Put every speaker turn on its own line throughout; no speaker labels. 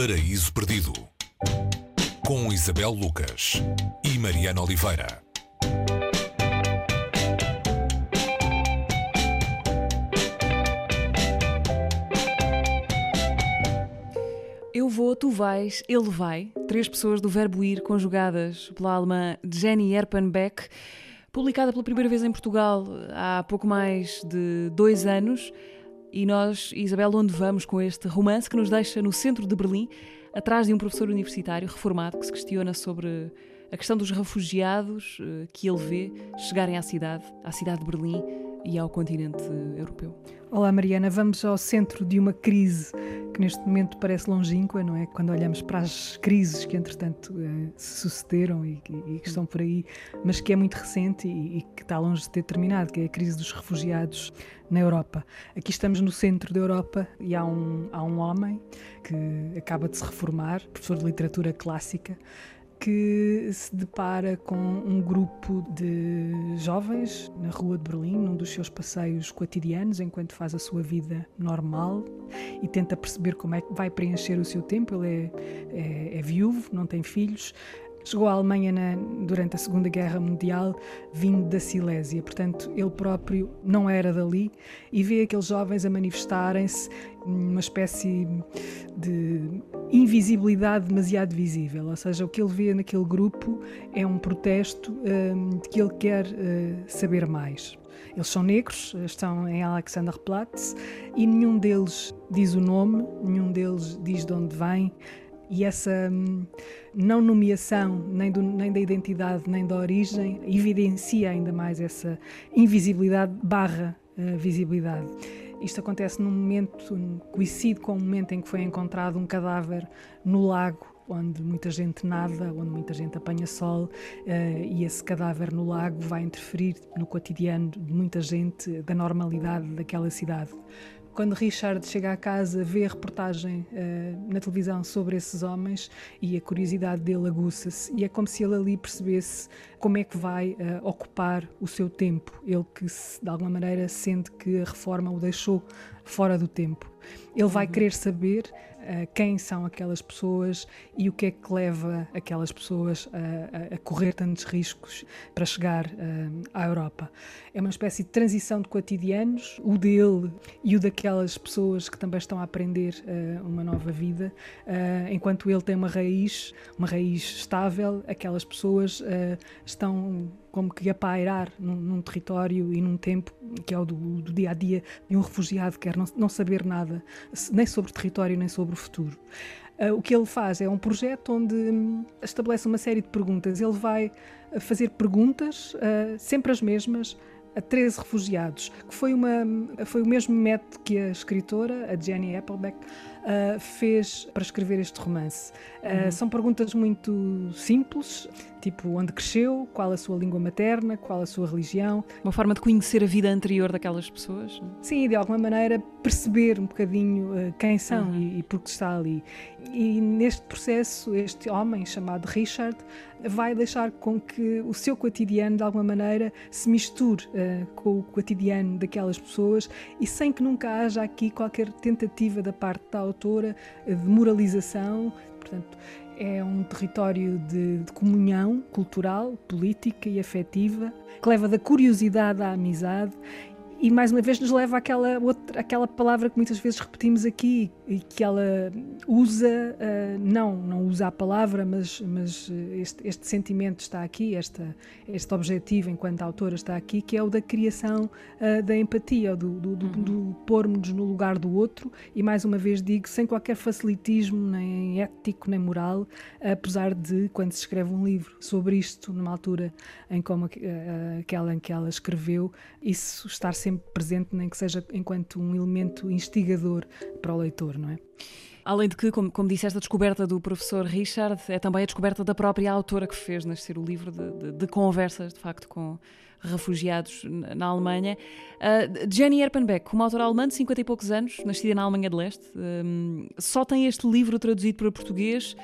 Paraíso Perdido com Isabel Lucas e Mariana Oliveira.
Eu vou, tu vais, ele vai. Três pessoas do verbo ir conjugadas pela alemã Jenny Erpenbeck, publicada pela primeira vez em Portugal há pouco mais de dois anos. E nós, Isabel, onde vamos com este romance que nos deixa no centro de Berlim, atrás de um professor universitário reformado que se questiona sobre a questão dos refugiados eh, que ele vê chegarem à cidade, à cidade de Berlim e ao continente europeu.
Olá Mariana, vamos ao centro de uma crise que neste momento parece longínqua, não é? Quando olhamos para as crises que entretanto eh, se sucederam e, e, que estão por aí, mas que é muito recente e, e, que está longe de ter terminado, que é a crise dos refugiados na Europa. Aqui estamos no centro da Europa e há um, há um homem que acaba de se reformar, professor de literatura clássica, que se depara com um grupo de jovens na rua de Berlim, num dos seus passeios cotidianos, enquanto faz a sua vida normal e tenta perceber como é que vai preencher o seu tempo. Ele é, é, é viúvo, não tem filhos, Chegou à Alemanha na, durante a Segunda Guerra Mundial, vindo da Silésia, portanto, ele próprio não era dali e vê aqueles jovens a manifestarem-se numa espécie de invisibilidade demasiado visível, ou seja, o que ele vê naquele grupo é um protesto um, de que ele quer uh, saber mais. Eles são negros, estão em Alexanderplatz e nenhum deles diz o nome, nenhum deles diz de onde vem, e essa hum, não nomeação nem, do, nem, da identidade nem da origem evidencia ainda mais essa invisibilidade barra uh, visibilidade. Isto acontece num momento, coincide com o momento em que foi encontrado um cadáver no lago onde muita gente nada, onde muita gente apanha sol, uh, e esse cadáver no lago vai interferir no cotidiano de muita gente, da normalidade daquela cidade. Quando Richard chega à casa, vê a reportagem uh, na televisão sobre esses homens e a curiosidade dele aguça-se, e é como se ele ali percebesse como é que vai uh, ocupar o seu tempo. Ele que, de alguma maneira, sente que a reforma o deixou fora do tempo. Ele vai uhum. querer saber uh, quem são aquelas pessoas e o que é que leva aquelas pessoas a, a correr tantos riscos para chegar uh, à Europa. É uma espécie de transição de cotidianos, o dele e o daquelas pessoas que também estão a aprender uh, uma nova vida, enquanto ele tem uma raiz, uma raiz estável, aquelas pessoas estão como que a pairar num, num, território e num tempo que é o do, do, dia a dia de um refugiado que quer não, não saber nada, nem sobre o território nem sobre o futuro. Uh, o que ele faz é um projeto onde um, estabelece uma série de perguntas. Ele vai fazer perguntas, uh, sempre as mesmas, a 13 refugiados, que foi, uma, foi o mesmo método que a escritora, a Jenny Appleback, uh, fez para escrever este romance. Uh, uhum. São perguntas muito simples, tipo onde cresceu, qual a sua língua materna, qual a sua religião.
Uma forma de conhecer a vida anterior daquelas pessoas?
Sim, de alguma maneira perceber um bocadinho uh, quem são uhum. e, e por que está ali. E neste processo, este homem chamado Richard vai deixar com que o seu cotidiano, de alguma maneira, se misture com o cotidiano daquelas pessoas e sem que nunca haja aqui qualquer tentativa da parte da autora de moralização. Portanto, é um território de, de, comunhão cultural, política e afetiva, que leva da curiosidade à amizade e mais uma vez nos leva àquela, outra, àquela palavra que muitas vezes repetimos aqui e que ela usa, uh, não, não usa a palavra, mas, mas este, este, sentimento está aqui, esta, este objetivo enquanto autora está aqui, que é o da criação uh, da empatia, do, do, do, uhum. do pôr-nos no lugar do outro e mais uma vez digo, sem qualquer facilitismo, nem ético, nem moral, apesar de, quando se escreve um livro sobre isto, numa altura em como uh, aquela em que ela escreveu, isso estar sempre presente, nem que seja enquanto um elemento instigador para o leitor, não é?
Além de que, como, como disseste, a descoberta do professor Richard é também a descoberta da própria autora que fez nascer o livro de, de, de conversas, de facto, com refugiados na Alemanha. Uh, Jenny Erpenbeck, uma autora alemã de 50 e poucos anos, nascida na Alemanha de Leste, um, só tem este livro traduzido para português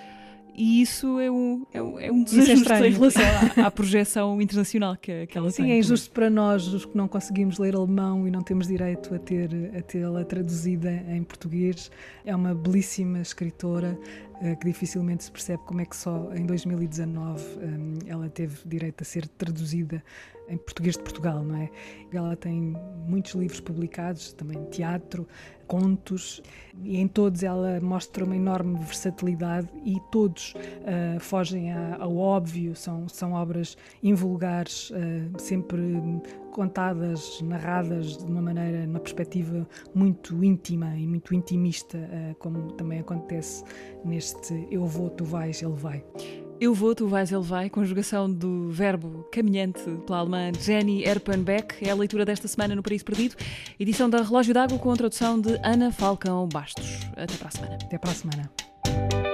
e isso é um, é um, é um desajuste é em relação à, à, projeção internacional que, que ela
Sim,
tem.
Sim, é injusto para nós, os que não conseguimos ler alemão e não temos direito a ter a tê-la traduzida em português. É uma belíssima escritora eh, que dificilmente se percebe como é que só em 2019 um, ela teve direito a ser traduzida em português de Portugal, não é? Ela tem muitos livros publicados, também teatro, contos, e em todos ela mostra uma enorme versatilidade e todos uh, fogem ao óbvio, são, são obras invulgares, uh, sempre contadas, narradas de uma maneira, numa perspectiva muito íntima e muito intimista, uh, como também acontece neste Eu vou, tu vais, ele vai.
Eu vou, tu vais, ele vai, conjugação do verbo caminhante pela alemã Jenny Erpenbeck, é a leitura desta semana no Paraíso Perdido, edição da Relógio d'Água com a tradução de Ana Falcão Bastos. Até para a semana.
Até para a semana.